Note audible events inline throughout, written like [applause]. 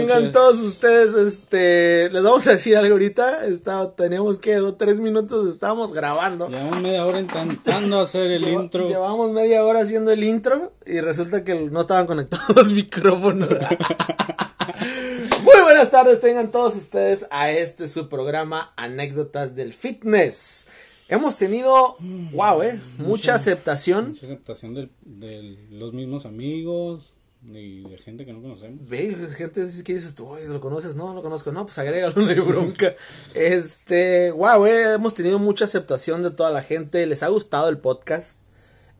noches tengan todos ustedes. Este, les vamos a decir algo ahorita. Está, tenemos que dos, tres minutos, estamos grabando. Llevamos media hora intentando hacer el intro. Llevamos media hora haciendo el intro y resulta que no estaban conectados [laughs] los micrófonos. [laughs] Muy buenas tardes tengan todos ustedes a este su programa Anécdotas del Fitness. Hemos tenido, wow, eh, mucha, aceptación. Mucha aceptación de, de los mismos amigos y de gente que no conocemos. Ve, gente que dices tú, ¿lo conoces? No, no lo conozco. No, pues agrégalo, no hay bronca. Este, wow, eh, hemos tenido mucha aceptación de toda la gente. Les ha gustado el podcast.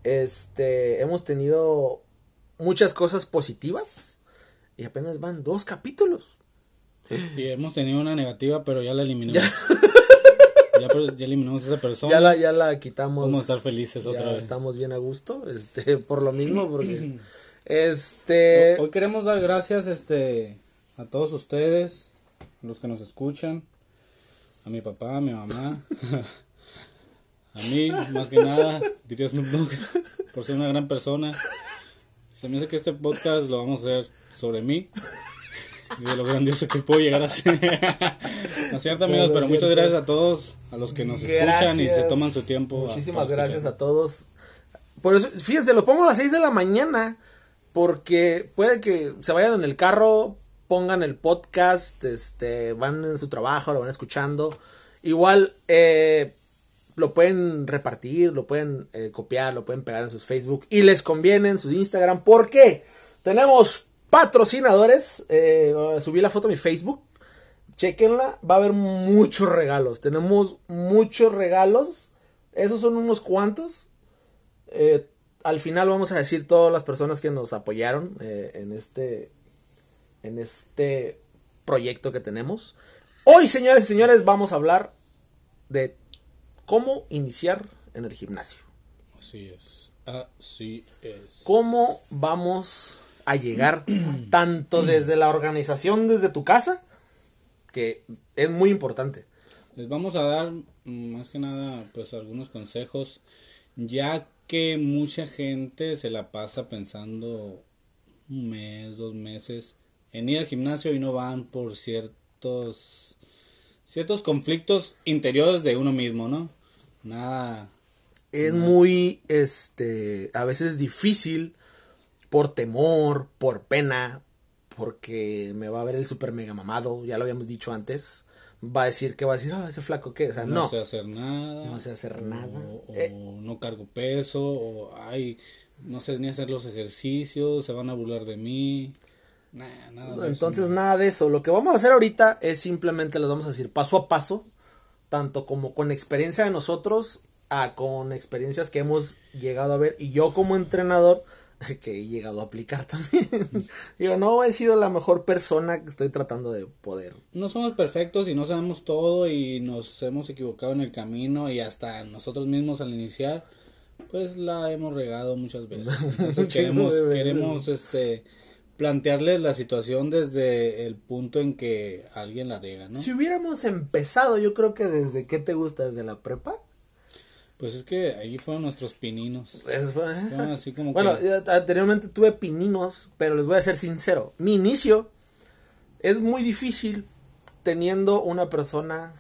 Este, hemos tenido muchas cosas positivas. Y apenas van dos capítulos. Y hemos tenido una negativa, pero ya la eliminamos. ya, [laughs] ya, eliminamos a esa persona. Ya la, ya la quitamos. Vamos a estar felices otra vez. Estamos bien a gusto, este, por lo mismo, porque [clears throat] este. Hoy queremos dar gracias, este, a todos ustedes, los que nos escuchan, a mi papá, a mi mamá, [laughs] a mí, más que nada, diría Snoop Dogg, por ser una gran persona. Se me hace que este podcast lo vamos a hacer sobre mí y de lo grandioso que puedo llegar a ser. no es cierto, amigos, pero, muchas gracias a todos, a los que nos escuchan y se toman su tiempo. Muchísimas gracias a todos. Por eso, fíjense, lo pongo a las 6 de la mañana porque puede que se vayan en el carro, pongan el podcast, este, van en su trabajo, lo van escuchando. Igual eh, lo pueden repartir, lo pueden eh, copiar, lo pueden pegar en sus Facebook y les conviene en su Instagram. ¿Por qué? Tenemos patrocinadores. Eh, subí la foto a mi Facebook. Chequenla, va a haber muchos regalos. Tenemos muchos regalos. Esos son unos cuantos. Eh, al final vamos a decir todas las personas que nos apoyaron eh, en este en este proyecto que tenemos. Hoy, señores y señores, vamos a hablar de cómo iniciar en el gimnasio. Así es. Así es. ¿Cómo vamos a llegar tanto desde la organización desde tu casa, que es muy importante? Les vamos a dar mm, más que nada pues algunos consejos ya que mucha gente se la pasa pensando un mes, dos meses en ir al gimnasio y no van por ciertos ciertos conflictos interiores de uno mismo, ¿no? Nada. Es muy este a veces difícil por temor, por pena, porque me va a ver el super mega mamado, ya lo habíamos dicho antes va a decir que va a decir, ah, ese flaco qué, o sea, no. No sé hacer nada. No sé hacer nada. O, eh. no cargo peso, o ay, no sé ni hacer los ejercicios, se van a burlar de mí. nada Entonces, nada de eso. Lo que vamos a hacer ahorita es simplemente les vamos a decir paso a paso, tanto como con experiencia de nosotros, a con experiencias que hemos llegado a ver. Y yo como entrenador, [laughs] que he llegado a aplicar también. [laughs] Digo, no he sido la mejor persona que estoy tratando de poder. No somos perfectos y no sabemos todo y nos hemos equivocado en el camino y hasta nosotros mismos al iniciar, pues la hemos regado muchas veces. [laughs] Entonces queremos, queremos este plantearles la situación desde el punto en que alguien la rega, ¿no? Si hubiéramos empezado, yo creo que desde qué te gusta, desde la prepa. Pues es que ahí fueron nuestros pininos. así como bueno, anteriormente tuve pininos, pero les voy a ser sincero. Mi inicio es muy difícil teniendo una persona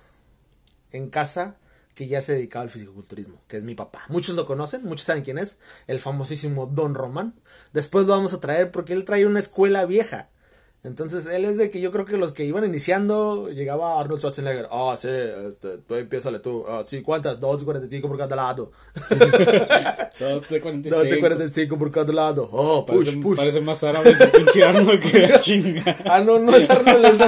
en casa que ya se dedicaba al fisicoculturismo, que es mi papá. Muchos lo conocen, muchos saben quién es, el famosísimo Don Román. Después lo vamos a traer porque él trae una escuela vieja. Entonces, él es de que yo creo que los que iban iniciando, llegaba Arnold Schwarzenegger, ah, oh, sí, este, tú empiézale tú, ah, sí, ¿cuántas? 2.45 por cada lado. [laughs] 2.45. 2.45 por cada lado. Oh, push, parece, push. Parece más árabe ese pinche Arnold que la [laughs] chinga. ah, no, no es Arnold, es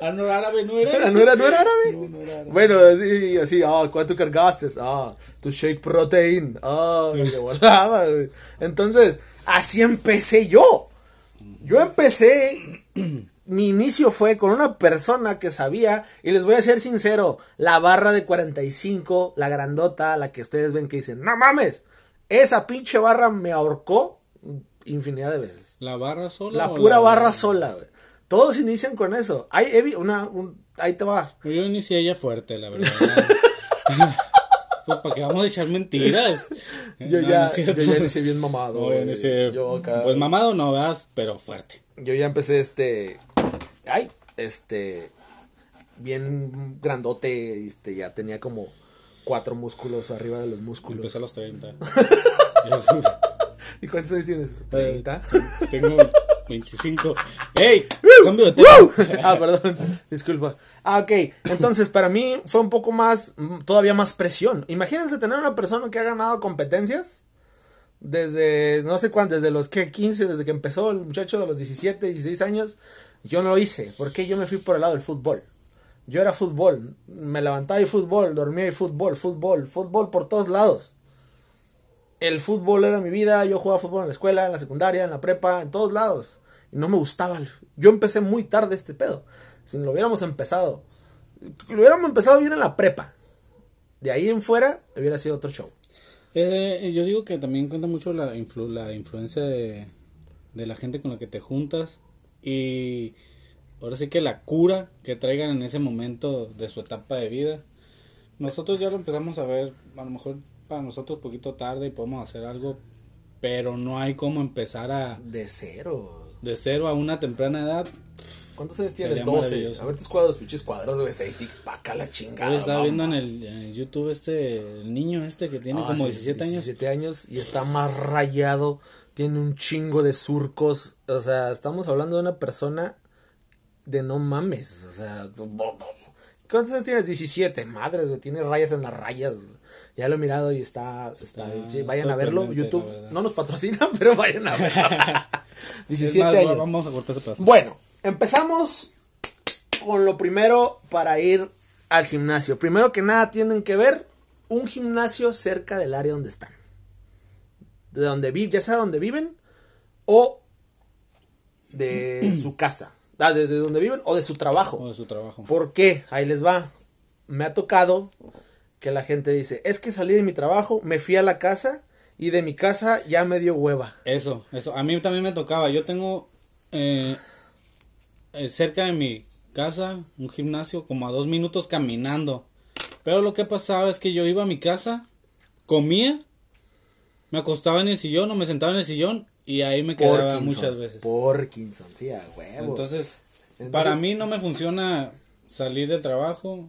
Arnold árabe no era ¿No era, no era árabe? No, no era árabe. Bueno, así, así, ah, ¿cuánto cargaste? Ah, tu shake protein. Ah, qué volada, Entonces, así empecé yo. Yo empecé, [clears throat] mi inicio fue con una persona que sabía, y les voy a ser sincero, la barra de 45, la grandota, la que ustedes ven que dicen, no mames, esa pinche barra me ahorcó infinidad de veces. ¿La barra sola? La pura barra sola, güey. Todos inician con eso. Ahí, una, ahí te va. Yo inicié ella fuerte, la verdad. [laughs] Pues, ¿Para qué vamos a echar mentiras? [laughs] Yo No, ya, no yo ya inicié bien mamado. No, inicié- Yo acá- Pues mamado no, ¿verdad? Pero fuerte. Yo ya empecé este. Ay, este. Bien grandote. Este, ya tenía como cuatro músculos arriba de los músculos. Empecé a los 30. [laughs] [laughs] ¿Y cuántos años tienes? ¿30? Tengo 25. ¡Ey! Cambio de tema. ah, perdón, [laughs] disculpa. Ah, ok. Entonces, para mí fue un poco más, todavía más presión. Imagínense tener una persona que ha ganado competencias desde, no sé cuánto, desde los que 15, desde que empezó el muchacho de los 17, 16 años. Yo no lo hice, porque yo me fui por el lado del fútbol. Yo era fútbol, me levantaba y fútbol, dormía y fútbol, fútbol, fútbol por todos lados. El fútbol era mi vida, yo jugaba fútbol en la escuela, en la secundaria, en la prepa, en todos lados. No me gustaba. Yo empecé muy tarde este pedo. Si lo hubiéramos empezado, lo hubiéramos empezado bien en la prepa. De ahí en fuera hubiera sido otro show. Eh, yo digo que también cuenta mucho la, influ- la influencia de, de la gente con la que te juntas y ahora sí que la cura que traigan en ese momento de su etapa de vida. Nosotros ya lo empezamos a ver, a lo mejor para nosotros un poquito tarde y podemos hacer algo, pero no hay como empezar a De cero. De cero a una temprana edad. ¿Cuántos años tienes? Sería 12. maravilloso. A ver tus cuadros, pinches cuadros de 6 six pack a la chingada. Hoy estaba viendo en el, en YouTube este el niño este que tiene Ah, como sí, 17 años. 17 años y está más rayado, tiene un chingo de surcos, o sea, estamos hablando de una persona de no mames, o sea, ¿cuántos años tienes? 17, madres, güey, tiene rayas en las rayas, güey. ya lo he mirado y está, está, Está vayan a verlo, YouTube no nos patrocina, [laughs] pero vayan a verlo. [laughs] Es 17 más, años. Vamos a cortar ese pedazo. Bueno, empezamos con lo primero para ir al gimnasio. Primero que nada tienen que ver un gimnasio cerca del área donde están. De donde viven, ya sea donde viven o de [clears throat] su casa. Ah, de, de donde viven o de su trabajo. O de su trabajo. ¿Por qué? Ahí les va. Me ha tocado que la gente dice, es que salí de mi trabajo, me fui a la casa y de mi casa ya me dio hueva. Eso, eso. A mí también me tocaba. Yo tengo eh, eh, cerca de mi casa un gimnasio como a dos minutos caminando. Pero lo que pasaba es que yo iba a mi casa, comía, me acostaba en el sillón o me sentaba en el sillón y ahí me quedaba muchas veces. Porkinson, sí, a huevo. Entonces, Entonces- para mí no me funciona salir del trabajo,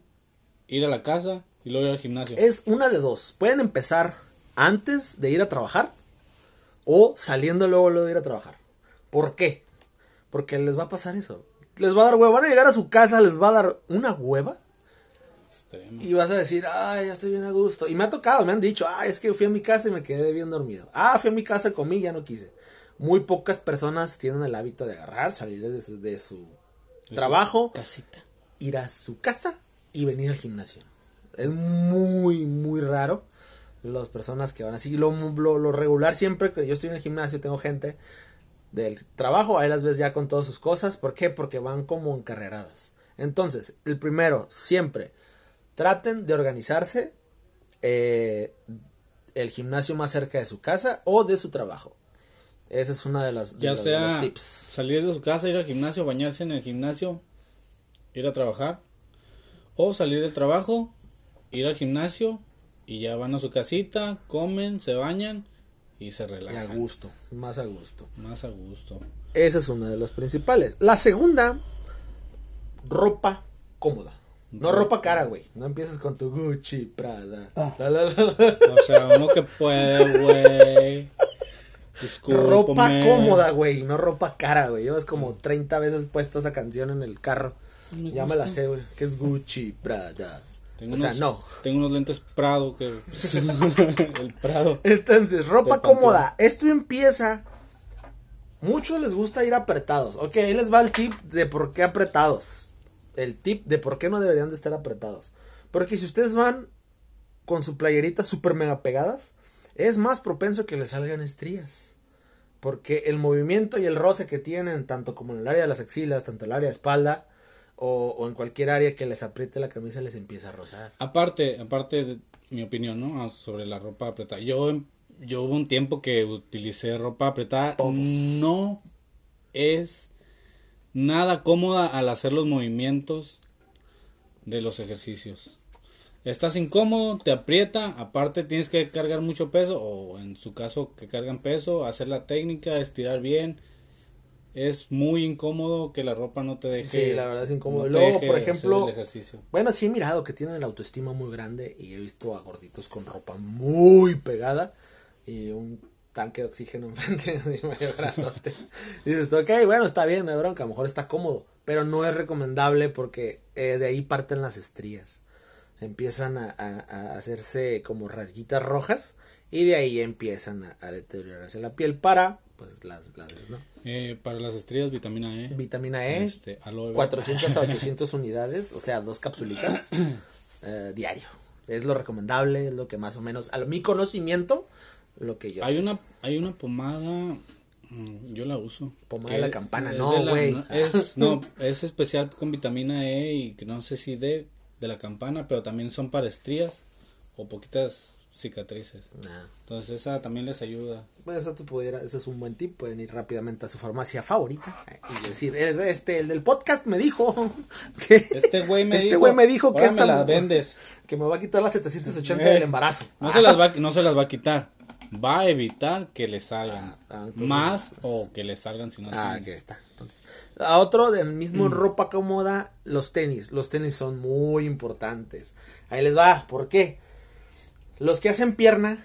ir a la casa y luego ir al gimnasio. Es una de dos. Pueden empezar antes de ir a trabajar o saliendo luego, luego de ir a trabajar. ¿Por qué? Porque les va a pasar eso. Les va a dar hueva. Van a llegar a su casa, les va a dar una hueva. Extremo. Y vas a decir, ay, ya estoy bien a gusto. Y me ha tocado, me han dicho, ah, es que fui a mi casa y me quedé bien dormido. Ah, fui a mi casa, comí, ya no quise. Muy pocas personas tienen el hábito de agarrar, salir de su, de su trabajo, Casita. ir a su casa y venir al gimnasio. Es muy, muy raro las personas que van así. Lo, lo, lo regular siempre que yo estoy en el gimnasio, tengo gente del trabajo, ahí las ves ya con todas sus cosas. ¿Por qué? Porque van como encarreradas. Entonces, el primero, siempre, traten de organizarse eh, el gimnasio más cerca de su casa o de su trabajo. Esa es una de las de Ya los- de los sea tips. salir de su casa, ir al gimnasio, bañarse en el gimnasio, ir a trabajar. O salir del trabajo, ir al gimnasio y ya van a su casita, comen, se bañan y se Y a relajan. gusto, más a gusto. Más a gusto. Esa es una de las principales. La segunda, ropa cómoda. No ropa cara, güey. No empieces con tu Gucci, Prada. Ah. La, la, la. O sea, uno que puede, güey. Discúlpame. Ropa cómoda, güey. No ropa cara, güey. Llevas como 30 veces puesta esa canción en el carro. Me ya me la sé, güey. Que es Gucci, Prada. Tengo o sea, unos- no. Tengo unos lentes Prado que. [laughs] el Prado. Entonces, ropa cómoda. Esto empieza. Muchos les gusta ir apretados. Ok, ahí les va el tip de por qué apretados. El tip de por qué no deberían de estar apretados. Porque si ustedes van con su playerita super mega pegadas, es más propenso que les salgan estrías. Porque el movimiento y el roce que tienen, tanto como en el área de las axilas, tanto en el área de espalda, o, o en cualquier área que les apriete la camisa, les empieza a rozar. Aparte, aparte de mi opinión, ¿no? Ah, Sobre la ropa apretada. Yo, yo hubo un tiempo que utilicé ropa apretada. Todos. No es nada cómoda al hacer los movimientos de los ejercicios. estás incómodo, te aprieta, aparte tienes que cargar mucho peso, o en su caso que cargan peso, hacer la técnica, estirar bien. Es muy incómodo que la ropa no te deje. Sí, la verdad es incómodo. no Luego, por ejemplo, el ejercicio. Bueno, sí he mirado que tienen la autoestima muy grande y he visto a gorditos con ropa muy pegada y un tanque de oxígeno [laughs] enfrente. Y dices, ok, bueno, está bien, no hay bronca, a lo mejor está cómodo, pero no es recomendable porque eh, de ahí parten las estrías. Empiezan a, a- a hacerse como rasguitas rojas y de ahí empiezan a, a deteriorarse la piel para, pues, las, las ¿no? Eh, para las estrías, vitamina E. Vitamina E, Este, aloe vera. 400 a [laughs] 800 unidades, o sea, dos capsulitas [coughs] eh, diario. Es lo recomendable, es lo que más o menos, a mi conocimiento, lo que yo Hay sé. una, hay una pomada, mm, yo la uso. Pomada de la campana, es no, güey. Es, [laughs] no, es especial con vitamina E y que no sé si D de la campana, pero también son para estrías o poquitas cicatrices. Nah. Entonces esa también les ayuda. Bueno, eso te pudiera, ese es un buen tip, pueden ir rápidamente a su farmacia favorita eh, y decir, "Eh, este, el del podcast me dijo [laughs] que Este güey me este dijo, güey me dijo que "Ahora me esta la vendes. que me va a quitar las 780 Eh, del embarazo. No se las va, no se las va a quitar. Va a evitar que le salgan Ah, ah, entonces- más o que le salgan si no Ah, aquí está. Entonces, a otro del mismo Mm. ropa cómoda, los tenis. Los tenis son muy importantes. Ahí les va. ¿Por qué? Los que hacen pierna,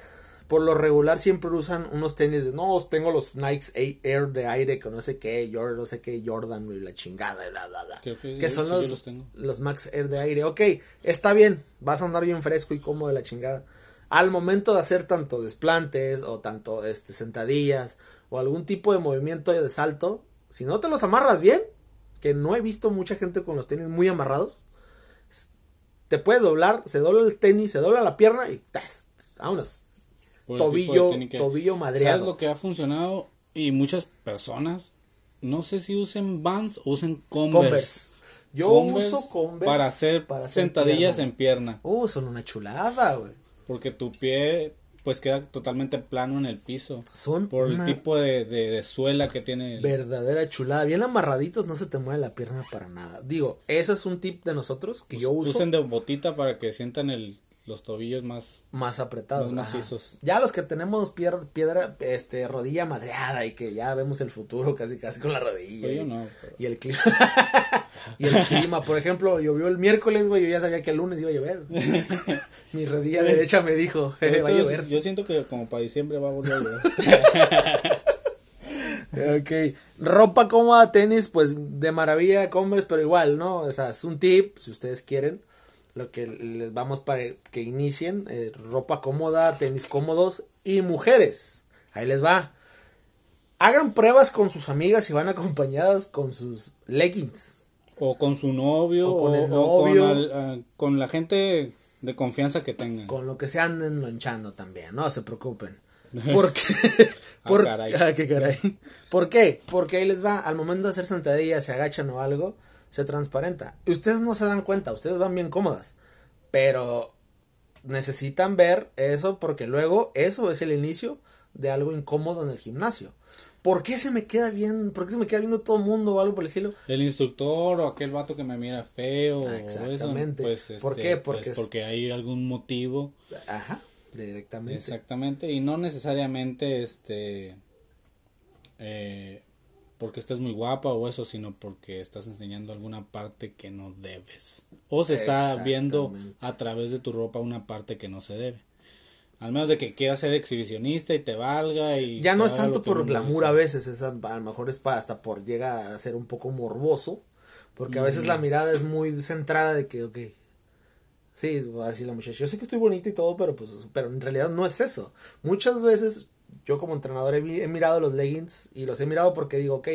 por lo regular siempre usan unos tenis de, no, tengo los Nike Air de aire que no sé qué, Jordan, no sé qué, Jordan y la chingada, y bla, bla, bla. Creo que que son sí, los, los tengo. los Max Air de aire. Ok, está bien, vas a andar bien fresco y cómodo de la chingada. Al momento de hacer tanto desplantes o tanto este, sentadillas o algún tipo de movimiento de salto, si no te los amarras bien, que no he visto mucha gente con los tenis muy amarrados, te puedes doblar, se dobla el tenis, se dobla la pierna y ¡tas! vámonos. Por Tobillo, tobillo ¿Sabes madreado. lo que ha funcionado? Y muchas personas, no sé si usen Vans o usen Converse. Converse. Yo Converse uso Converse para hacer para hacer sentadillas pierna. en pierna. Uh, son una chulada, güey. Porque tu pie pues queda totalmente plano en el piso. Son Por el tipo de, de, de suela que tiene. verdadera chulada. Bien amarraditos, no se te mueve la pierna para nada. Digo, eso es un tip de nosotros que yo uso Usen de botita para que sientan el, los tobillos más... más apretados. más macizos. Ya los que tenemos pier- piedra, este, rodilla madreada y que ya vemos el futuro casi casi con la rodilla. Pues y, yo no, pero- y el clima. [laughs] y el clima, por ejemplo, llovió el miércoles, güey, yo ya sabía que el lunes iba a llover. [laughs] Mi rodilla derecha me dijo, [laughs] "Eh, va a llover. Yo siento que como para diciembre va a volver a llover. Ok, ropa cómoda, tenis, pues de maravilla, Converse, pero igual, ¿no? O sea, es un tip, si ustedes quieren, lo que les vamos para que inicien, eh, ropa cómoda, tenis cómodos y mujeres, ahí les va. Hagan pruebas con sus amigas y van [laughs] acompañadas con sus leggings. o con su novio. O con el o novio. con, al- ah, con la gente de confianza que tengan. Con lo que se anden lonchando también, no se preocupen. [laughs] ¿Por qué? Ah, Por- caray. [laughs] ah, qué caray. ¿Por qué? Porque ahí les va, al momento de hacer sentadillas, se agachan o algo, se transparenta. Y ustedes no se dan cuenta, ustedes van bien cómodas. Pero necesitan ver eso porque luego eso es el inicio de algo incómodo en el gimnasio. ¿Por qué se me queda bien? ¿Por qué se me queda viendo todo el mundo o algo por el estilo? El instructor o aquel vato que me mira feo. o Exactamente. Eso, pues, ¿Por este, qué? pues, Porque es- porque hay algún motivo. Ajá, directamente. Exactamente. Y no necesariamente este. eh, porque estés muy guapa o eso, sino porque estás enseñando alguna parte que no debes. O se está viendo a través de tu ropa una parte que no se debe. Al menos de que quieras ser exhibicionista y te valga y... Ya no es tanto por glamour a veces, es a, a lo mejor es para, hasta por llega a ser un poco morboso, porque a veces la mirada es muy centrada de que, ok, sí, va a decir la muchacha, yo sé que estoy bonita y todo, pero pues, pero en realidad no es eso. Muchas veces yo como entrenador he, mirado los leggings y los he mirado porque digo, ok,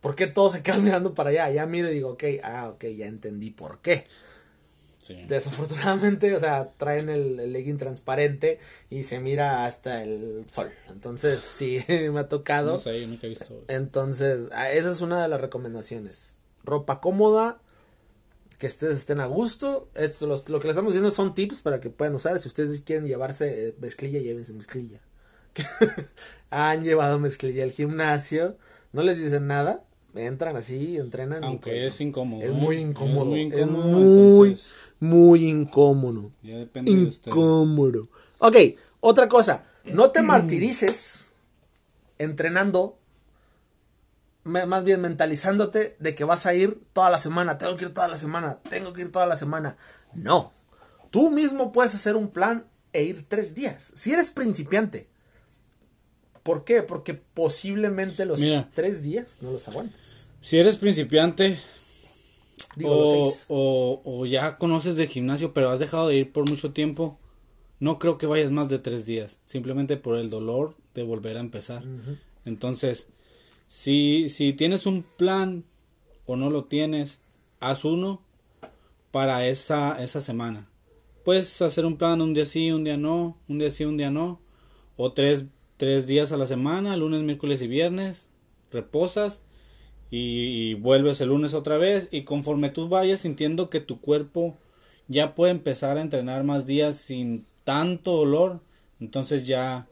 ¿por qué todos se quedan [laughs] mirando para allá? Ya miro y digo, ok, ah, ok, ya entendí por qué. Sí. Desafortunadamente, o sea, traen el, el legging transparente y se mira hasta el sol. Entonces, [laughs] sí, me ha tocado. No sé, yo nunca he visto eso. Entonces, ah, esa es una de las recomendaciones. Ropa cómoda, que ustedes estén a gusto. Esto, los- lo que les estamos diciendo son tips para que puedan usar. Si ustedes quieren llevarse eh, mezclilla, llévense mezclilla. [laughs] Han llevado mezclilla al gimnasio. No les dicen nada, entran así, entrenan. y, Aunque pues, es incómodo. Es ¿eh? muy incómodo. muy Es incómodo, muy, entonces, muy incómodo. ya depende de usted. Incómodo. Ok, otra cosa. No te martirices entrenando, más bien mentalizándote de que vas a ir toda la semana. Tengo que ir toda la semana. Tengo que ir toda la semana. No. Tú mismo puedes hacer un plan e ir tres días. Si eres principiante. ¿Por qué? Porque posiblemente los Mira. tres días no los aguantes. Si eres principiante Digo, o, seis. o, o ya conoces del gimnasio, pero has dejado de ir por mucho tiempo, no creo que vayas más de tres días, simplemente por el dolor de volver a empezar. Entonces, si, si tienes un plan o no lo tienes, haz uno para esa, esa semana. Puedes hacer un plan un día sí, un día no, un día sí, un día no, o tres, tres días a la semana, lunes, miércoles y viernes, reposas y, vuelves el lunes otra vez y conforme tú vayas sintiendo que tu cuerpo ya puede empezar a entrenar más días sin tanto dolor, entonces ya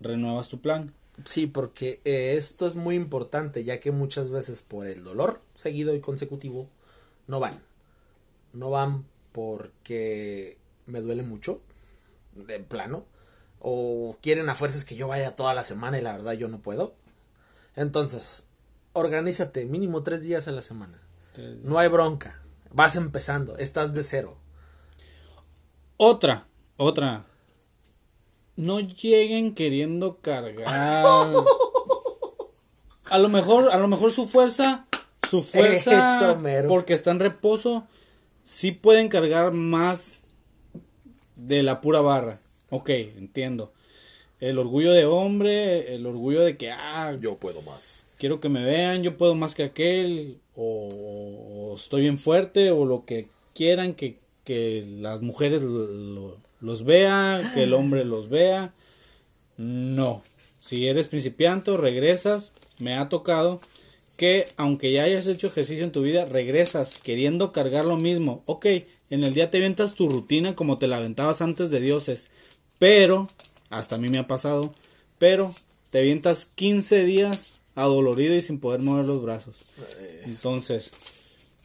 renuevas tu plan. Sí, porque eh, esto es muy importante, ya que muchas veces por el dolor seguido y consecutivo no van. No van porque me duele mucho, de plano, o quieren a fuerzas que yo vaya toda la semana y la verdad yo no puedo. Entonces, organízate mínimo tres días a la semana. No hay bronca. Vas empezando, estás de cero. Otra, otra. No lleguen queriendo cargar. [laughs] A lo mejor, a lo mejor su fuerza, su fuerza, Eso, mero. porque está en reposo, sí pueden cargar más de la pura barra. Ok, entiendo. El orgullo de hombre, el orgullo de que, ah, Yo puedo más. quiero que me vean, yo puedo más que aquel, o, o estoy bien fuerte, o lo que quieran que, que las mujeres lo- lo- los vean, que el hombre los vea. No. Si eres principiante o regresas, me ha tocado que aunque ya hayas hecho ejercicio en tu vida, regresas queriendo cargar lo mismo. Ok, en el día te aventas tu rutina como te la aventabas antes de dioses, pero, hasta a mí me ha pasado, pero te avientas 15 días adolorido y sin poder mover los brazos. Entonces,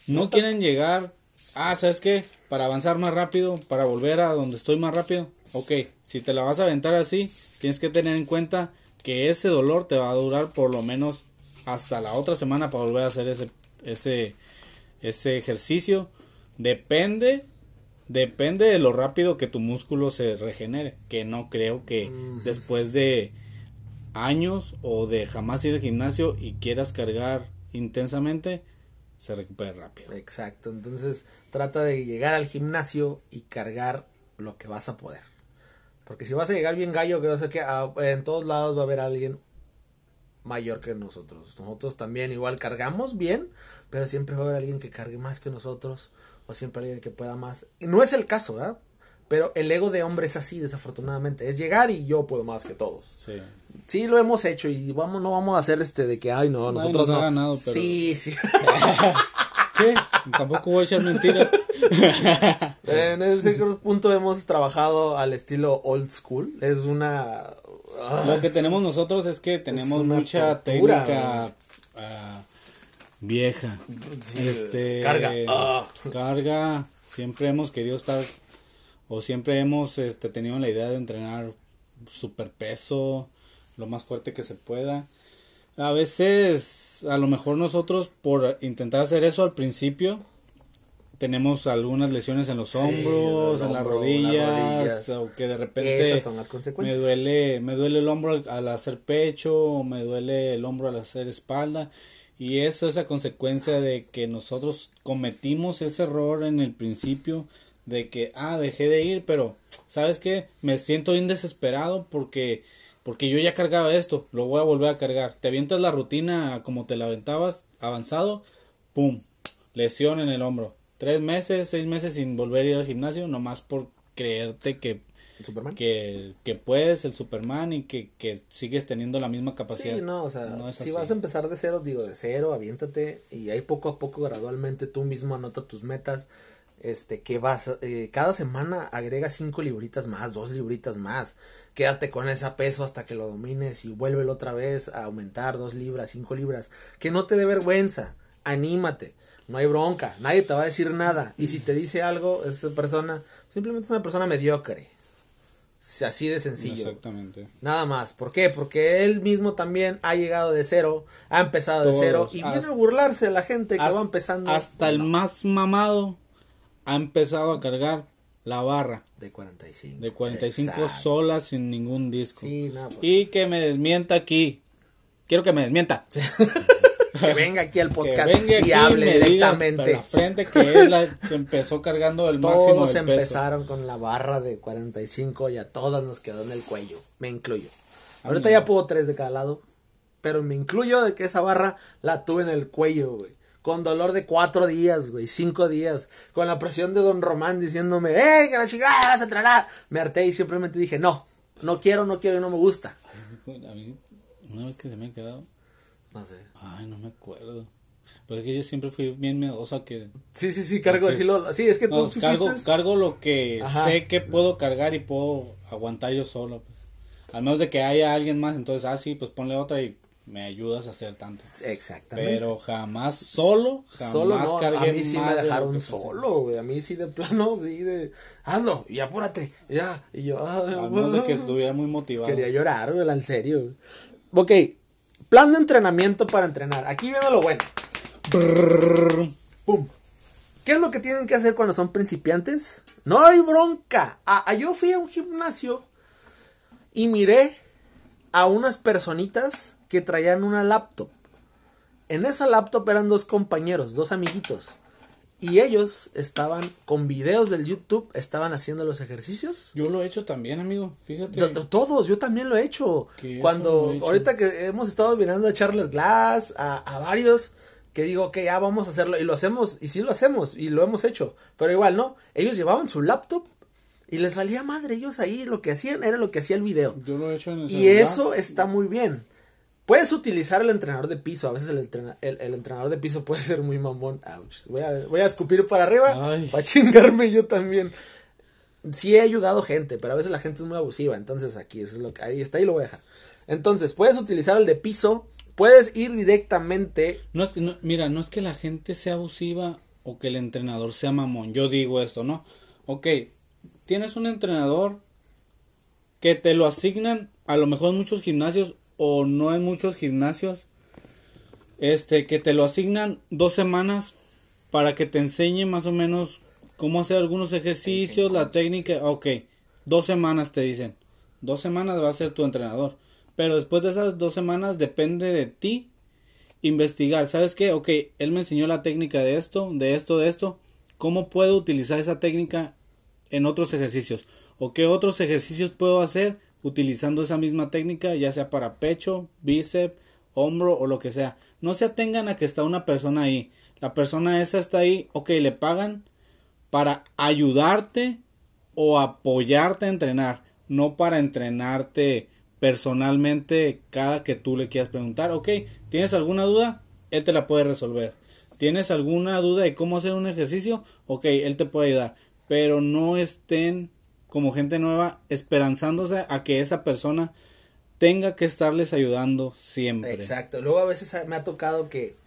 no quieren llegar, ah, ¿sabes qué? Para avanzar más rápido, para volver a donde estoy más rápido. Ok, si te la vas a aventar así, tienes que tener en cuenta que ese dolor te va a durar por lo menos hasta la otra semana para volver a hacer ese, ese, ese ejercicio. Depende, depende de lo rápido que tu músculo se regenere. Que no creo que después de años o de jamás ir al gimnasio y quieras cargar intensamente, se recupere rápido. Exacto, entonces trata de llegar al gimnasio y cargar lo que vas a poder. Porque si vas a llegar bien gallo, que sé qué, ah, en todos lados va a haber alguien mayor que nosotros. Nosotros también igual cargamos bien, pero siempre va a haber alguien que cargue más que nosotros o siempre alguien que pueda más. No es el caso, ¿verdad? Pero el ego de hombre es así, desafortunadamente. Es llegar y yo puedo más que todos. Sí. Sí, lo hemos hecho y vamos, no vamos a hacer este de que, ay, no, nosotros nos no. ganado, pero- Sí, sí. [laughs] ¿Qué? Tampoco voy a echar mentiras. [laughs] En ese punto hemos trabajado al estilo old school. Es una. ah, Lo que tenemos nosotros es que tenemos mucha técnica ah, vieja. Sí, este carga. Ah. carga. Siempre hemos querido estar o siempre hemos este, tenido la idea de entrenar super peso, lo más fuerte que se pueda. A veces, a lo mejor nosotros por intentar hacer eso al principio, tenemos algunas lesiones en los Sí, hombros, el en las hombro, rodillas, las rodillas. o que de repente Esas son las me duele, me duele el hombro al, al hacer pecho, o me duele el hombro al hacer espalda. Y es esa consecuencia de que nosotros cometimos ese error en el principio de que, ah, dejé de ir, pero, ¿sabes qué? Me siento bien desesperado porque, porque yo ya cargaba esto, lo voy a volver a cargar. Te avientas la rutina como te la aventabas, avanzado, pum, lesión en el hombro. Tres meses, seis meses sin volver a ir al gimnasio, nomás por creerte que Superman. que, que puedes, el Superman, y que, que sigues teniendo la misma capacidad. Sí, no, o sea, No si vas a empezar de cero, digo de cero, aviéntate y ahí poco a poco, gradualmente, tú mismo anota tus metas. este, que vas, eh, cada semana agrega cinco libritas más, dos libritas más, quédate con ese peso hasta que lo domines y vuélvelo otra vez a aumentar dos libras, cinco libras, que no te dé vergüenza, anímate, no hay bronca, nadie te va a decir nada, y si te dice algo, esa persona, simplemente es una persona mediocre, así de sencillo. Exactamente. Nada más. ¿Por qué? Porque él mismo también ha llegado de cero, ha empezado de cero y viene a burlarse de la gente que va empezando. Hasta el más mamado ha empezado a cargar la barra. De 45. De 45 solas sin ningún disco. Sí, no, pues. Y que me desmienta aquí. Quiero que me desmienta. [laughs] que venga aquí al podcast y hable directamente. la frente que él la, empezó cargando el Todos máximo del empezaron con la barra de 45 y a todas nos quedó en el cuello. Me incluyo. Ahorita ya puedo tres de cada lado. Pero me incluyo de que esa barra la tuve en el cuello, güey. Con dolor de cuatro días, güey, cinco días. Con la presión de Don Román diciéndome, ¡eh, que la chingada vas a tragar! Me harté y simplemente dije, no, no quiero, no quiero y no me gusta. una vez que se me ha quedado, no sé. Ay, no me acuerdo. Pues es que yo siempre fui bien miedosa que... Sí, sí, sí, cargo, sí, lo, sí, es que tú cargo, cargo lo que sé que puedo cargar y puedo aguantar yo solo, pues. Al menos de que haya alguien más, entonces, ah, sí, pues ponle otra y me ayudas a hacer tanto. Exactamente. Pero jamás solo, jamás solo no, a mí sí me dejaron solo, güey, a mí sí de plano, sí de, hazlo, y apúrate, ya, y yo, ah, a menos de que estuviera muy motivado. Quería llorar, güey, en serio. Ok, Plan de entrenamiento para entrenar. Aquí viene lo bueno. ¿Qué es lo que tienen que hacer cuando son principiantes? No hay bronca. Yo fui a un gimnasio y miré a unas personitas que traían una laptop. En esa laptop eran dos compañeros, dos amiguitos. Y ellos estaban con videos del YouTube, estaban haciendo los ejercicios. Yo lo he hecho también, amigo. Fíjate. todos, yo también lo he hecho. Cuando, ahorita que hemos estado mirando a Charles Glass, a, varios, que digo que ya vamos a hacerlo. Y lo hacemos, y sí lo hacemos, y lo hemos hecho. Pero igual, ¿no? Ellos llevaban su laptop y les valía madre. Ellos ahí lo que hacían era lo que hacía el video. Yo lo he hecho en el Y eso está muy bien. Puedes utilizar el entrenador de piso. A veces el, el, entrenador de piso puede ser muy mamón. Voy a, voy a escupir para arriba para chingarme yo también. Sí he ayudado gente, pero a veces la gente es muy abusiva. Entonces aquí es lo que ahí está y lo voy a dejar. Entonces, puedes utilizar el de piso. Puedes ir directamente. No es que, mira, no es que la gente sea abusiva o que el entrenador sea mamón. Yo digo esto, ¿no? Ok, tienes un entrenador que te lo asignan a lo mejor en muchos gimnasios o no en muchos gimnasios este que te lo asignan dos semanas para que te enseñe más o menos cómo hacer algunos ejercicios, la técnica, ok, dos semanas te dicen, dos semanas va a ser tu entrenador, pero después de esas dos semanas depende de ti investigar, ¿sabes qué? Ok, él me enseñó la técnica de esto, de esto, de esto, ¿cómo puedo utilizar esa técnica en otros ejercicios? ¿O qué otros ejercicios puedo hacer utilizando esa misma técnica, ya sea para pecho, bíceps, hombro o lo que sea. No se atengan a que está una persona ahí. La persona esa está ahí, ok, le pagan para ayudarte o apoyarte a entrenar, no para entrenarte personalmente cada que tú le quieras preguntar, ok, ¿tienes alguna duda? Él te la puede resolver. ¿Tienes alguna duda de cómo hacer un ejercicio? Ok, él te puede ayudar. Pero no estén como gente nueva, esperanzándose a que esa persona tenga que estarles ayudando siempre. Exacto. Luego a veces me ha tocado que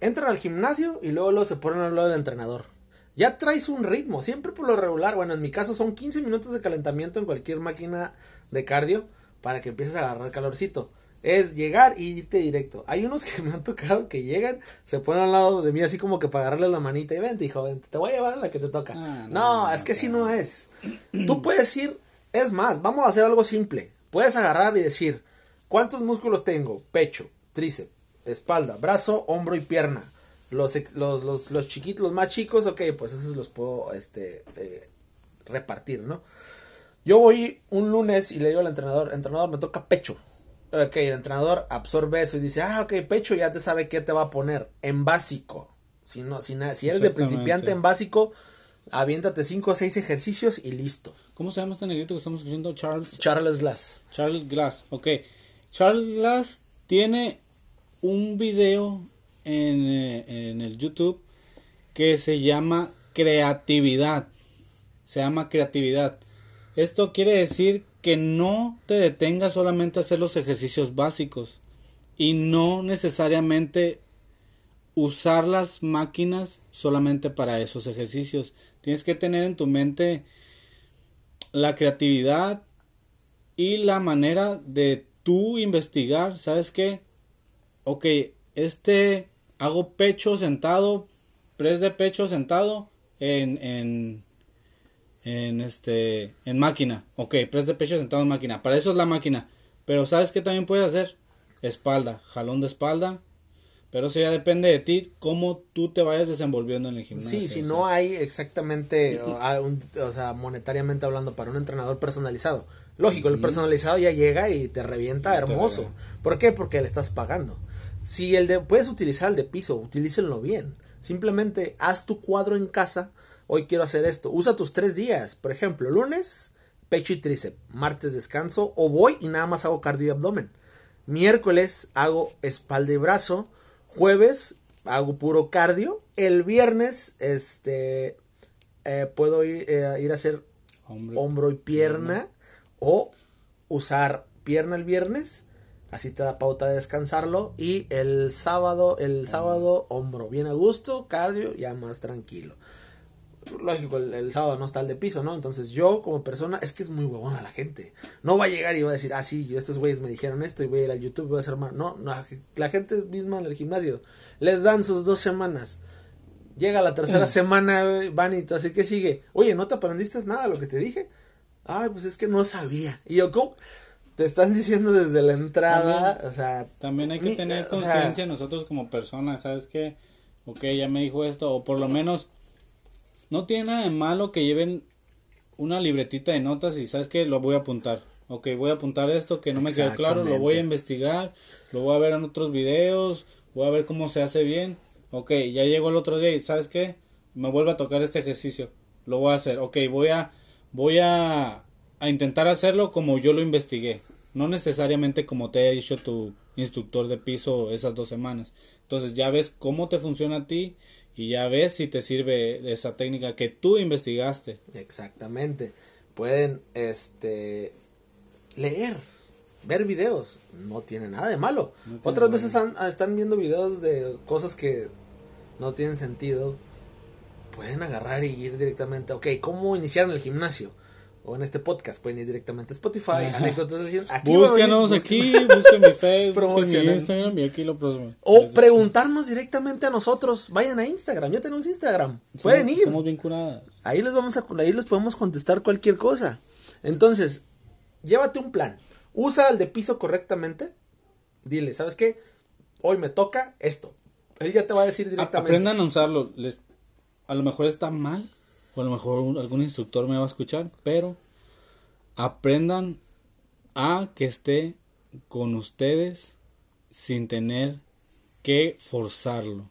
entran al gimnasio y luego, luego se ponen al lado del entrenador. Ya traes un ritmo, siempre por lo regular. Bueno, en mi caso son 15 minutos de calentamiento en cualquier máquina de cardio para que empieces a agarrar calorcito es llegar y irte directo. Hay unos que [laughs] me han tocado que llegan, se ponen al lado de mí así como que para agarrarles la manita y vente, hijo, vente, te voy a llevar a la que te toca. Ah, no, es que así no es. Tú puedes ir, es más, vamos a hacer algo simple. Puedes agarrar y decir, ¿cuántos músculos tengo? Pecho, tríceps, espalda, brazo, hombro y pierna. Los, los, los, los chiquitos, los más chicos, ok, pues esos los puedo este, eh, repartir, ¿no? Yo voy un lunes y le digo al entrenador, entrenador, me toca pecho Ok, el entrenador absorbe eso y dice, ah, ok, pecho ya te sabe qué te va a poner en básico. Si, no, si, si eres de principiante en básico, aviéntate 5 o 6 ejercicios y listo. ¿Cómo se llama este negrito que estamos escuchando? Charles. Charles Glass. Charles Glass, ok. Charles Glass tiene un video en, eh, en el YouTube que se llama creatividad. Se llama creatividad. Esto quiere decir que no te detengas solamente a hacer los ejercicios básicos y no necesariamente usar las máquinas solamente para esos ejercicios. Tienes que tener en tu mente la creatividad y la manera de tú investigar. ¿Sabes qué? Ok, este hago pecho sentado, press de pecho sentado en, en, en este, en máquina. Ok, press de pecho sentado en máquina. Para eso es la máquina. Pero ¿sabes qué también puedes hacer? Espalda, jalón de espalda, pero eso ya depende de ti, cómo tú te vayas desenvolviendo en el gimnasio. Sí, si no hay exactamente, [laughs] o, sea, monetariamente hablando, para un entrenador personalizado. Lógico, el personalizado ya llega y te revienta hermoso. ¿Por qué? Porque le estás pagando. Si el de, puedes utilizar el de piso, utilícenlo bien. Simplemente haz tu cuadro en casa. Hoy quiero hacer esto. Usa tus tres días. Por ejemplo, lunes, pecho y tríceps. Martes descanso. O voy y nada más hago cardio y abdomen. Miércoles hago espalda y brazo Jueves hago puro cardio. El viernes, este, eh, puedo ir, eh, ir, a hacer hombro y pierna, O usar pierna el viernes. Así te da pauta de descansarlo. Y el sábado, el sábado, hombro. Bien a gusto, cardio, ya más tranquilo lógico, el, sábado no está el de piso, ¿no? Entonces yo como persona, es que es muy huevona la gente. No va a llegar y va a decir, ah, sí, estos güeyes me dijeron esto y voy a ir a YouTube y voy a hacer más. No, no, la gente misma en el gimnasio les dan sus dos semanas. Llega la tercera mm. semana, van y todo, así que sigue. Oye, ¿no te aprendiste nada lo que te dije? Ay, pues es que no sabía. Y yo, ¿cómo? Te están diciendo desde la entrada, o sea... También hay que tener conciencia nosotros como personas, ¿sabes qué? Ok, ya me dijo esto, o por lo menos no tiene nada de malo que lleven una libretita de notas y sabes que lo voy a apuntar. Ok, voy a apuntar esto que no me quedó claro, lo voy a investigar, lo voy a ver en otros videos, voy a ver cómo se hace bien. Ok, ya llegó el otro día y sabes qué, me vuelve a tocar este ejercicio, lo voy a hacer. Ok, voy a, voy a, a intentar hacerlo como yo lo investigué, no necesariamente como te ha dicho tu instructor de piso esas dos semanas. Entonces ya ves cómo te funciona a ti y ya ves si te sirve esa técnica que tú investigaste. Exactamente. Pueden este leer, ver videos, no tiene nada de malo. Otras veces están viendo videos de cosas que no tienen sentido. Pueden agarrar y ir directamente, ok, ¿cómo iniciar en el gimnasio? O en este podcast pueden ir directamente a Spotify, anécdotas de aquí Búsquenos aquí, busquen mi Facebook, mi Instagram y aquí lo O preguntarnos directamente a nosotros, vayan a Instagram, ya tenemos Instagram, pueden ir. Somos vinculadas. Ahí les vamos a, ahí les podemos contestar cualquier cosa. Entonces, llévate un plan, usa el de piso correctamente, dile, ¿sabes qué? Hoy me toca esto. Él ya te va a decir directamente. Aprendan a usarlo, les, a lo mejor está mal, o a lo mejor algún instructor me va a escuchar, pero aprendan a que esté con ustedes sin tener que forzarlo.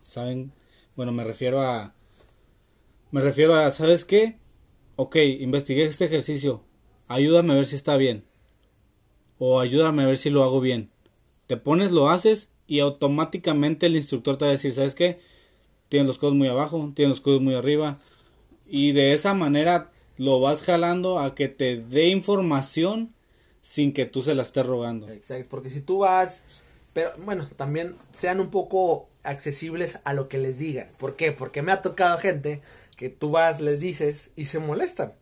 ¿Saben? Bueno, me refiero a me refiero a, ¿sabes qué? Ok, investigué este ejercicio. Ayúdame a ver si está bien. O ayúdame a ver si lo hago bien. Te pones, lo haces y automáticamente el instructor te va a decir, ¿sabes qué? Tienes los codos muy abajo, tienes los codos muy arriba. Y de esa manera lo vas jalando a que te dé información sin que tú se la estés rogando. Exacto, porque si tú vas, pero bueno, también sean un poco accesibles a lo que les digan. ¿Por qué? Porque me ha tocado gente que tú vas, les dices y se molestan.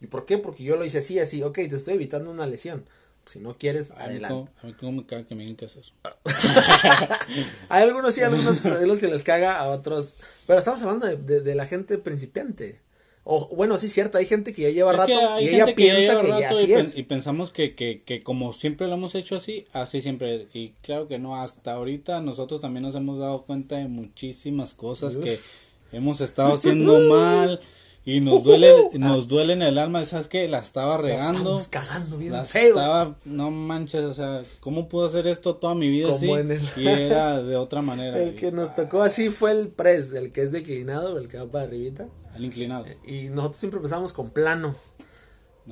¿Y por qué? Porque yo lo hice así, así, ok, te estoy evitando una lesión. Si no quieres, adelante. A mí cómo me caga que me digan qué hacer. [laughs] Hay algunos sí, algunos de los que les caga, a otros. Pero estamos hablando de, de, la gente principiante. O, bueno, sí, cierto, hay gente que ya lleva rato y ella piensa que, ya, así es. Y pensamos que, que, que como siempre lo hemos hecho así, así siempre. Y claro que no, hasta ahorita nosotros también nos hemos dado cuenta de muchísimas cosas que hemos estado haciendo [laughs] mal y nos duele, nos duele en el alma, ¿sabes qué? La estaba regando. La cagando bien Estaba, no manches, o sea, ¿cómo puedo hacer esto toda mi vida así? Y era de otra manera. [laughs] El que nos tocó así fue el press, el que es declinado, el que va para arribita. El inclinado. Y nosotros siempre empezamos con plano.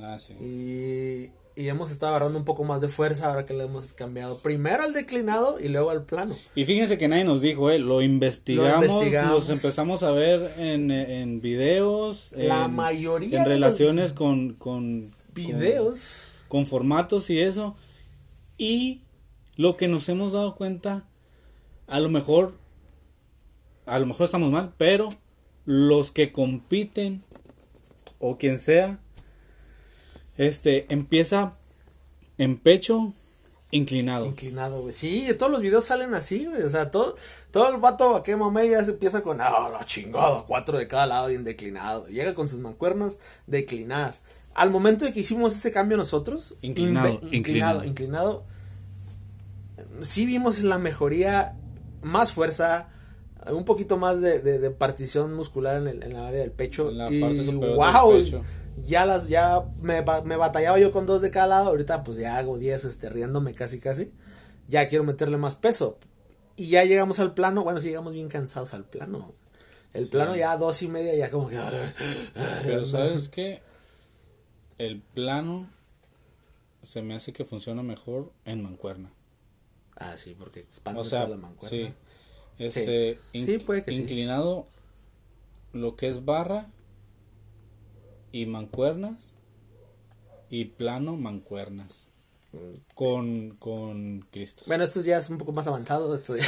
Ah, sí. Y y hemos estado agarrando un poco más de fuerza ahora que le hemos cambiado primero al declinado y luego al plano. Y fíjense que nadie nos dijo, eh, lo investigamos, los empezamos a ver en, en videos, La en, mayoría en relaciones con, con Videos. con, con formatos y eso. Y lo que nos hemos dado cuenta, a lo mejor, a lo mejor estamos mal, pero los que compiten o quien sea, este empieza en pecho inclinado. Inclinado, güey. Sí, todos los videos salen así, güey. O sea, todo, todo el vato que mamé ya se empieza con, ah, la chingada, cuatro de cada lado y en declinado. Llega con sus mancuernas declinadas. Al momento de que hicimos ese cambio nosotros, Inclinado, inclinado, inclinado. inclinado, sí vimos la mejoría, más fuerza, un poquito más de, de- de partición muscular en, el, en la área del pecho. En la y parte superior wow, del pecho. Ya las, ya me, me batallaba yo con dos de cada lado, ahorita pues ya hago diez, este, riéndome casi casi, ya quiero meterle más peso. Y ya llegamos al plano, bueno, sí llegamos bien cansados al plano. El Sí. plano ya dos y media, ya como que... Pero [laughs] sabes que el plano se me hace que funciona mejor en mancuerna. Ah, sí, porque expande O sea, toda la mancuerna. sí. Este, Sí. puede que inclinado lo que es barra y mancuernas y plano mancuernas con con Cristo. Bueno, esto ya es un poco más avanzado. Esto ya...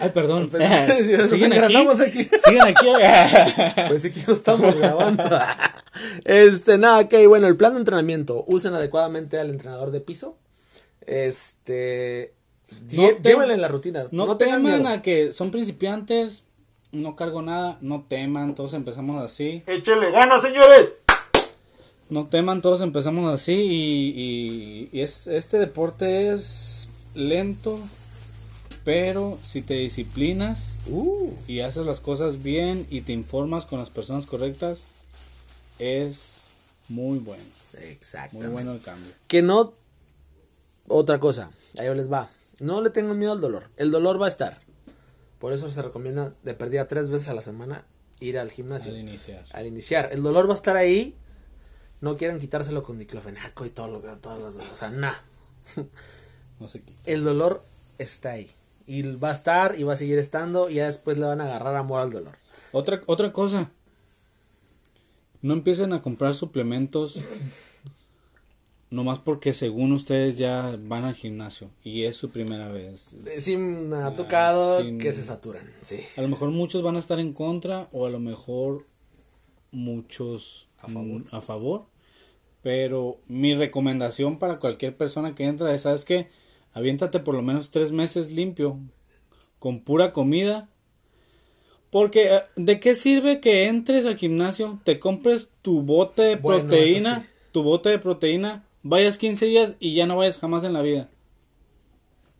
Ay, perdón. [laughs] [laughs] Nos ¿Siguen aquí? aquí. ¿Siguen aquí? [laughs] Pensé que no estamos grabando. este, nada, ok, bueno, el plan de entrenamiento. Usen adecuadamente al entrenador de piso. Este. No llévenle las rutinas. No, No, tengan teman miedo. a que son principiantes, no cargo nada, no teman, todos empezamos así. Échele ganas, señores. No teman, todos empezamos así y, y- y es, este deporte es lento, pero si te disciplinas Uh, y haces las cosas bien y te informas con las personas correctas, es muy bueno, exacto. muy bueno el cambio. Que no. Otra cosa, ahí les va. No le tengan miedo al dolor. El dolor va a estar. Por eso se recomienda de perdida tres veces a la semana ir al gimnasio. Al iniciar. al iniciar. El dolor va a estar ahí. No quieren quitárselo con diclofenaco y todo lo que todos los, o sea, nada. [laughs] No sé qué. El dolor está ahí. Y va a estar y va a seguir estando y ya después le van a agarrar amor al dolor. Otra, otra cosa. No empiecen a comprar suplementos nomás porque según ustedes ya van al gimnasio y es su primera vez. Eh, Sí me ha tocado sin- que se saturan, sí. A lo mejor muchos van a estar en contra o a lo mejor muchos A favor. mm, a favor. Pero mi recomendación para cualquier persona que entra es, ¿sabes qué? Aviéntate por lo menos tres meses limpio, con pura comida. Porque, eh, ¿de qué sirve que entres al gimnasio, te compres tu bote de Bueno, proteína, sí. tu bote de proteína, vayas 15 días y ya no vayas jamás en la vida?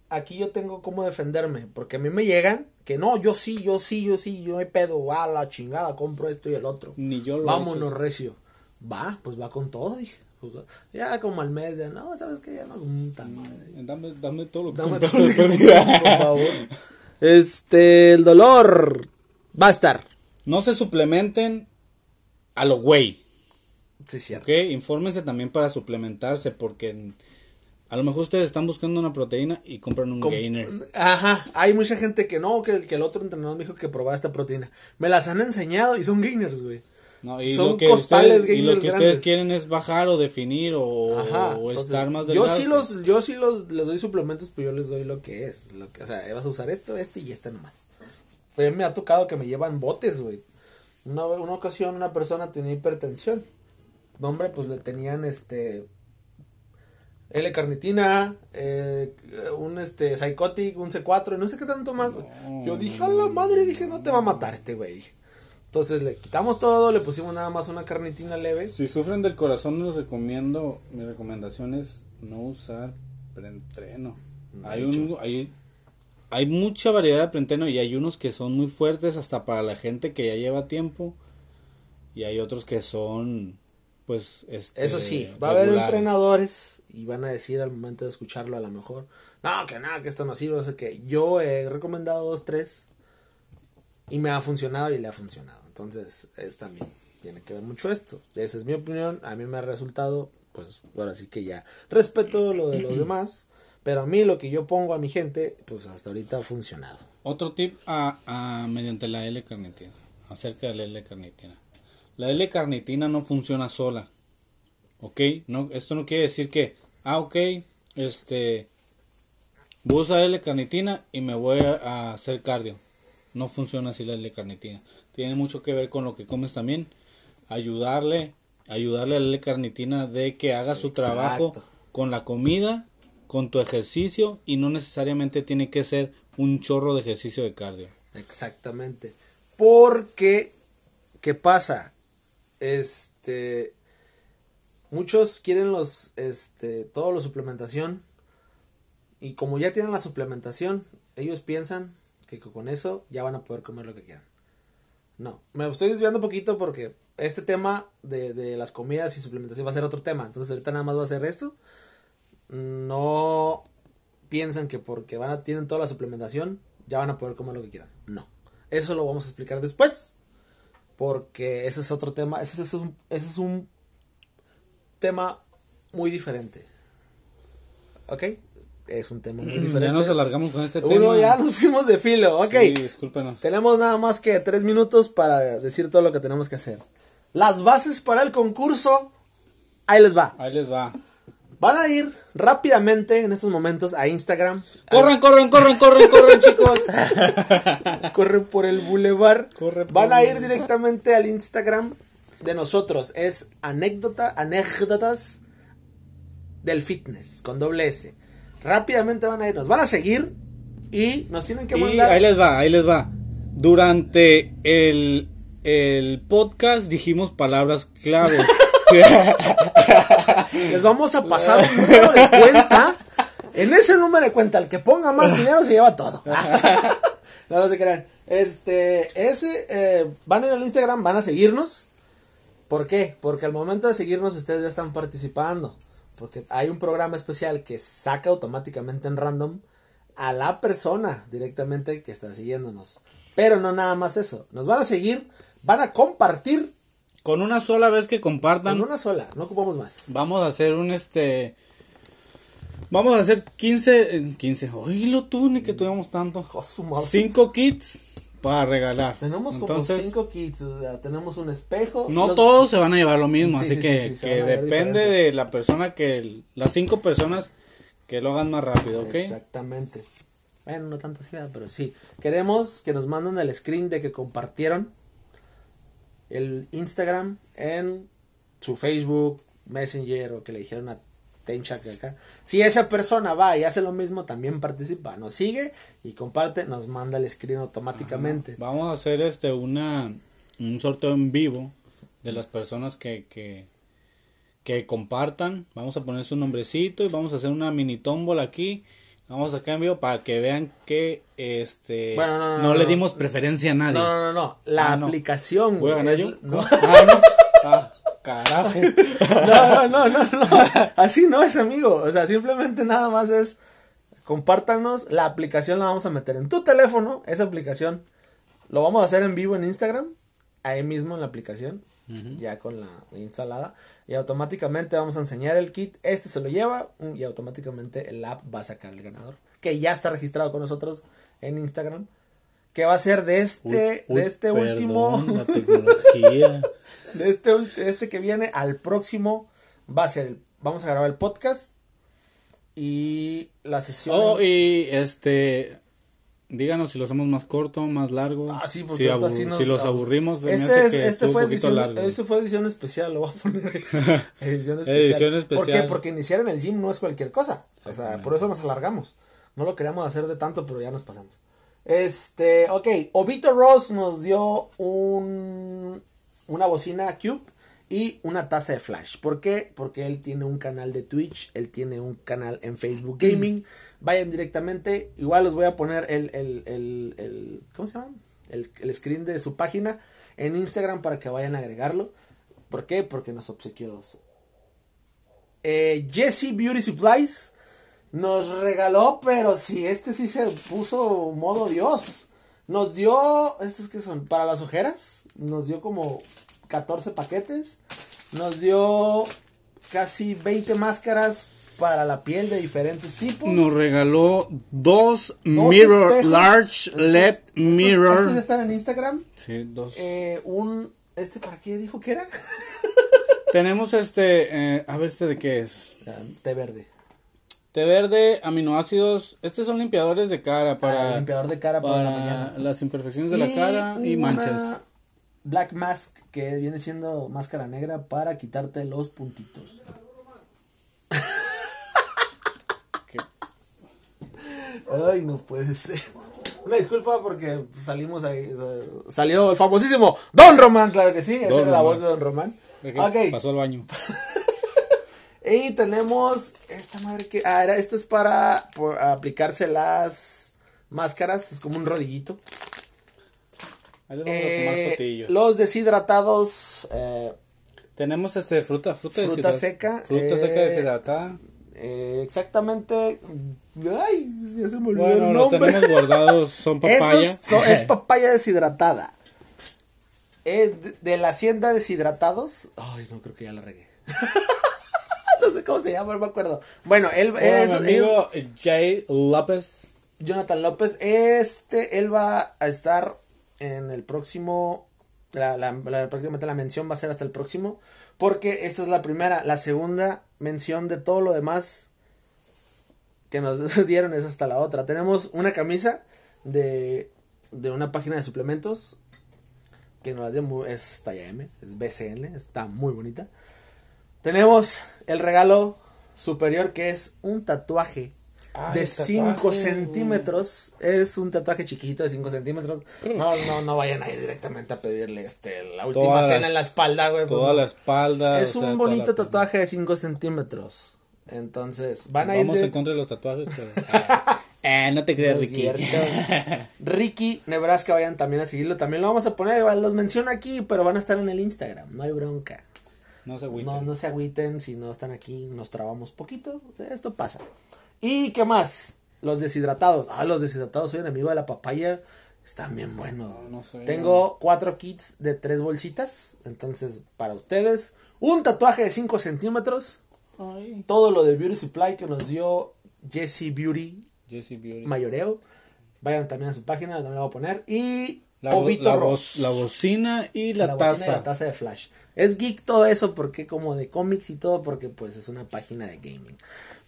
Aquí yo tengo cómo defenderme, porque a mí me llegan que no, yo sí, yo sí, yo sí, yo he pedo, a la chingada, compro esto y el otro. Ni yo lo Vámonos, recio. Va, pues va con todo, dije. Pues, ya como al mes, ya no, ¿sabes qué? Ya no, puta madre. Dame, dame todo lo que Dame [laughs] todo lo que por favor. [laughs] Este, el dolor va a estar. No se suplementen a lo güey. Sí, cierto. ¿Ok? Infórmense también para suplementarse porque a lo mejor ustedes están buscando una proteína y compran un Com- gainer. Ajá, hay mucha gente que no, que, que el otro entrenador me dijo que probara esta proteína. Me las han enseñado y son gainers, güey. No, y Son lo que costales ustedes, y lo que grandes. ustedes quieren es bajar o definir o, Ajá. o entonces, estar más yo delgados. sí los, yo sí los, les doy suplementos, pero yo les doy lo que es. Lo que, o sea, vas a usar esto, este y este nomás. Pero me ha tocado que me llevan botes, güey. Una, una ocasión una persona tenía hipertensión. No, hombre, pues le tenían este L-carnitina, eh, un este Psychotic, un C4, y no sé qué tanto más. Yo dije, a la madre, dije, no te va a matar este güey. Entonces le quitamos todo, le pusimos nada más una carnitina leve. Si sufren del corazón les recomiendo, mi recomendación es no usar preentreno. Hay un hay hay mucha variedad de preentreno y hay unos que son muy fuertes hasta para la gente que ya lleva tiempo y hay otros que son pues este, Eso sí, va a haber entrenadores y van a decir al momento de escucharlo a lo mejor, no, que nada, que esto no sirve, o sea que yo he recomendado dos, tres y me ha funcionado y le ha funcionado. Entonces, es también, tiene que ver mucho esto. Esa es mi opinión, a mí me ha resultado, pues ahora sí que ya respeto lo de los demás. Pero a mí lo que yo pongo a mi gente, pues hasta ahorita ha funcionado. Otro tip a, a mediante la L-carnitina, acerca de la L-carnitina. La L-carnitina no funciona sola. ¿Ok? No, esto no quiere decir que, ah, ok, este, voy a usar L-carnitina y me voy a hacer cardio. No funciona así la L-carnitina. Tiene mucho que ver con lo que comes también. Ayudarle, ayudarle a la L-carnitina de que haga su trabajo con la comida, con tu ejercicio y no necesariamente tiene que ser un chorro de ejercicio de cardio. Exactamente. Porque, ¿qué pasa? Este, muchos quieren los, este, todo la suplementación. Y como ya tienen la suplementación, ellos piensan que con eso ya van a poder comer lo que quieran. No, me estoy desviando un poquito porque este tema de, de las comidas y suplementación va a ser otro tema. Entonces ahorita nada más va a ser esto. No piensan que porque van a, tienen toda la suplementación ya van a poder comer lo que quieran. No. Eso lo vamos a explicar después. Porque ese es otro tema. Ese, ese es, un, ese es un tema muy diferente. ¿Ok? Es un tema muy diferente. Ya nos alargamos con este tema. Uno ya nos fuimos de filo. Ok. Sí, discúlpenos. Tenemos nada más que tres minutos para decir todo lo que tenemos que hacer. Las bases para el concurso. Ahí les va. Ahí les va. Van a ir rápidamente en estos momentos a Instagram. Corran, corran, corran, corran, corran, chicos. [laughs] Corren por el bulevar. Van a ir directamente al Instagram de nosotros. Es anécdota, anécdotas del fitness con doble S. Rápidamente van a ir, nos van a seguir y nos tienen que Y mandar. ahí les va, ahí les va. Durante el, el podcast dijimos palabras clave. [laughs] [laughs] [laughs] Les vamos a pasar un número de cuenta. En ese número de cuenta, el que ponga más dinero se lleva todo. [laughs] no, no se crean. Este, ese, eh, van a ir al Instagram, van a seguirnos. ¿Por qué? Porque al momento de seguirnos ustedes ya están participando. Porque hay un programa especial que saca automáticamente en random a la persona directamente que está siguiéndonos. Pero no nada más eso. Nos van a seguir, van a compartir Con una sola vez que compartan, en una sola. No ocupamos más. vamos a hacer un este. Vamos a hacer 15. eh, 15. Oílo tú, ni que tuvimamos tanto. Oh, su madre. 5 kits para regalar. Tenemos como Entonces, cinco kits, o sea, tenemos un espejo. No los- todos se van a llevar lo mismo, Sí, así sí, que, sí, que depende de la persona que. el- las cinco personas que lo hagan más rápido, ¿ok? Exactamente. Bueno, no tanto así, ¿verdad? pero sí. Queremos que nos manden el screen de que compartieron el Instagram en su Facebook, Messenger o que le dijeron a Tencha que acá. Si esa persona va y hace lo mismo, también participa. Nos sigue y comparte, nos manda el screen automáticamente. Vamos a hacer este una un sorteo en vivo de las personas que, que, que compartan. Vamos a poner su nombrecito y vamos a hacer una mini tómbola aquí. Vamos a vivo para que vean que este Bueno, no, no, no, le no. dimos preferencia a nadie. No, no, no, no. La Ah, aplicación. ¿Voy a güey, ganar yo? No. Ah. [laughs] Ah, carajo. No, no, no, no, no. Así no es, amigo. O sea, simplemente nada más es compártanos. La aplicación la vamos a meter en tu teléfono. Esa aplicación lo vamos a hacer en vivo en Instagram. Ahí mismo en la aplicación. Ya con la instalada. Y automáticamente vamos a enseñar el kit. Este se lo lleva. mm, Y automáticamente el app va a sacar el ganador. Que ya está registrado con nosotros en Instagram. Que va a ser de este, Uy, uy, de este perdón, último. La [laughs] tecnología. de este, este que viene al próximo va a ser el- vamos a grabar el podcast y la sesión Oh, y este. Díganos si lo hacemos más corto, más largo. Ah, sí, porque si, sí nos- si los aburrimos, se me este, hace es- que este fue un edición, largo. este fue edición especial, lo voy a poner [laughs] edición especial. Edición ¿Por qué? especial. Porque iniciar en el gym no es cualquier cosa. O sea, por eso nos alargamos. No lo queríamos hacer de tanto, pero ya nos pasamos. Este, ok, Obito Ross nos dio un, una bocina Cube y una taza de Flash. ¿Por qué? Porque él tiene un canal de Twitch, él tiene un canal en Facebook Gaming. [clears throat] Vayan directamente, igual les voy a poner el, el, el, ¿cómo se llama? El, el screen de su página en Instagram para que vayan a agregarlo. ¿Por qué? Porque nos obsequió dos. Eh, Jesse Beauty Supplies nos regaló, pero si este sí se puso modo Dios. Nos dio, estos que son para las ojeras, nos dio como 14 paquetes. Nos dio casi 20 máscaras para la piel de diferentes tipos. Nos regaló dos, Mirror espejos. Large Estos- LED Estos ya Mirror. están en Instagram. Sí, dos. Eh, un, ¿este para qué dijo que era? [laughs] Tenemos este, eh, a ver este de qué es. Té verde. Té verde, aminoácidos. Estos son limpiadores de cara para, Ah, limpiador de cara para, la para mañana. las imperfecciones de la cara y una manchas. Black Mask, que viene siendo máscara negra para quitarte los puntitos. [laughs] ¿Qué? Ay, no puede ser. Una disculpa porque salimos ahí. Salió el famosísimo Don Román, claro que sí. Esa Don era la Román. voz de Don Román. Es que Ok. Pasó al baño. [laughs] Y tenemos esta madre que. Ah, era, esto es para por aplicarse las máscaras. Es como un rodillito. Ahí vamos a tomar Eh, los deshidratados. eh, Tenemos este fruta, fruta, Fruta seca, Fruta eh, seca deshidratada. eh, exactamente. Ay, ya se me olvidó Bueno, el los tenemos guardados, son [laughs] papaya. Es [laughs] papaya deshidratada. Eh, de, de la hacienda deshidratados. Ay, no creo que ya la regué. [laughs] no sé cómo se llama, no me acuerdo. Bueno, él Hola, es, mi amigo Jay López. Jonathan López. Este, él va a estar en el próximo. La, la- la- prácticamente la mención va a ser hasta el próximo. Porque esta es la primera. La segunda mención de todo lo demás que nos [laughs] dieron es hasta la otra. Tenemos una camisa de, de una página de suplementos. Que nos la dio muy- es talla M, es BCN, está muy bonita. Tenemos el regalo superior que es un tatuaje Ay, de el 5 tatuaje. centímetros. Es un tatuaje chiquito de 5 centímetros. No, no, no vayan a ir directamente a pedirle este, la última cena en la espalda, güey. Toda pues, la no. espalda. Es sea, un toda bonito la- tatuaje de 5 centímetros. Entonces, van a ir. Vamos de- en contra de los tatuajes, pero. [laughs] Eh, no te creas, Ricky. Ricky, Nebraska, vayan también a seguirlo. También lo vamos a poner, los menciono aquí, pero van a estar en el Instagram. No hay bronca. no se agüiten. No, no se agüiten si no están aquí, nos trabamos poquito. Esto pasa. ¿Y qué más? Los deshidratados. Ah, los deshidratados, soy enemigo de la papaya. Están bien buenos. No, no sé. Tengo cuatro kits de tres bolsitas. Entonces, para ustedes, un tatuaje de 5 centímetros. Ay. Todo lo de Beauty Supply que nos dio Jessie Beauty Jessie Beauty. Mayoreo. Vayan también a su página, también la voy a poner. Y La, bo- la, la bocina y la, bocina taza. y la taza de Flash. Es geek todo eso porque como de cómics y todo porque pues es una página de gaming.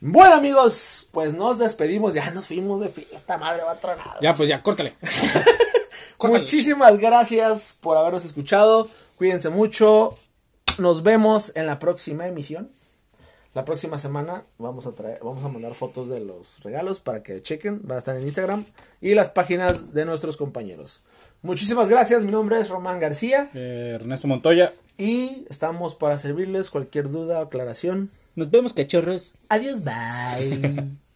Bueno amigos, pues nos despedimos, ya nos fuimos de fiesta, madre va a tronar. Ya, pues ya, córtale. [laughs] Córtale. Muchísimas gracias por habernos escuchado. Cuídense mucho. Nos vemos en la próxima emisión. La próxima semana vamos a traer, vamos a mandar fotos de los regalos para que chequen. Va a estar en Instagram y las páginas de nuestros compañeros. Muchísimas gracias. Mi nombre es Román García Eh, Ernesto Montoya. y estamos para servirles cualquier duda o aclaración. Nos vemos, cachorros. Adiós, bye. [laughs]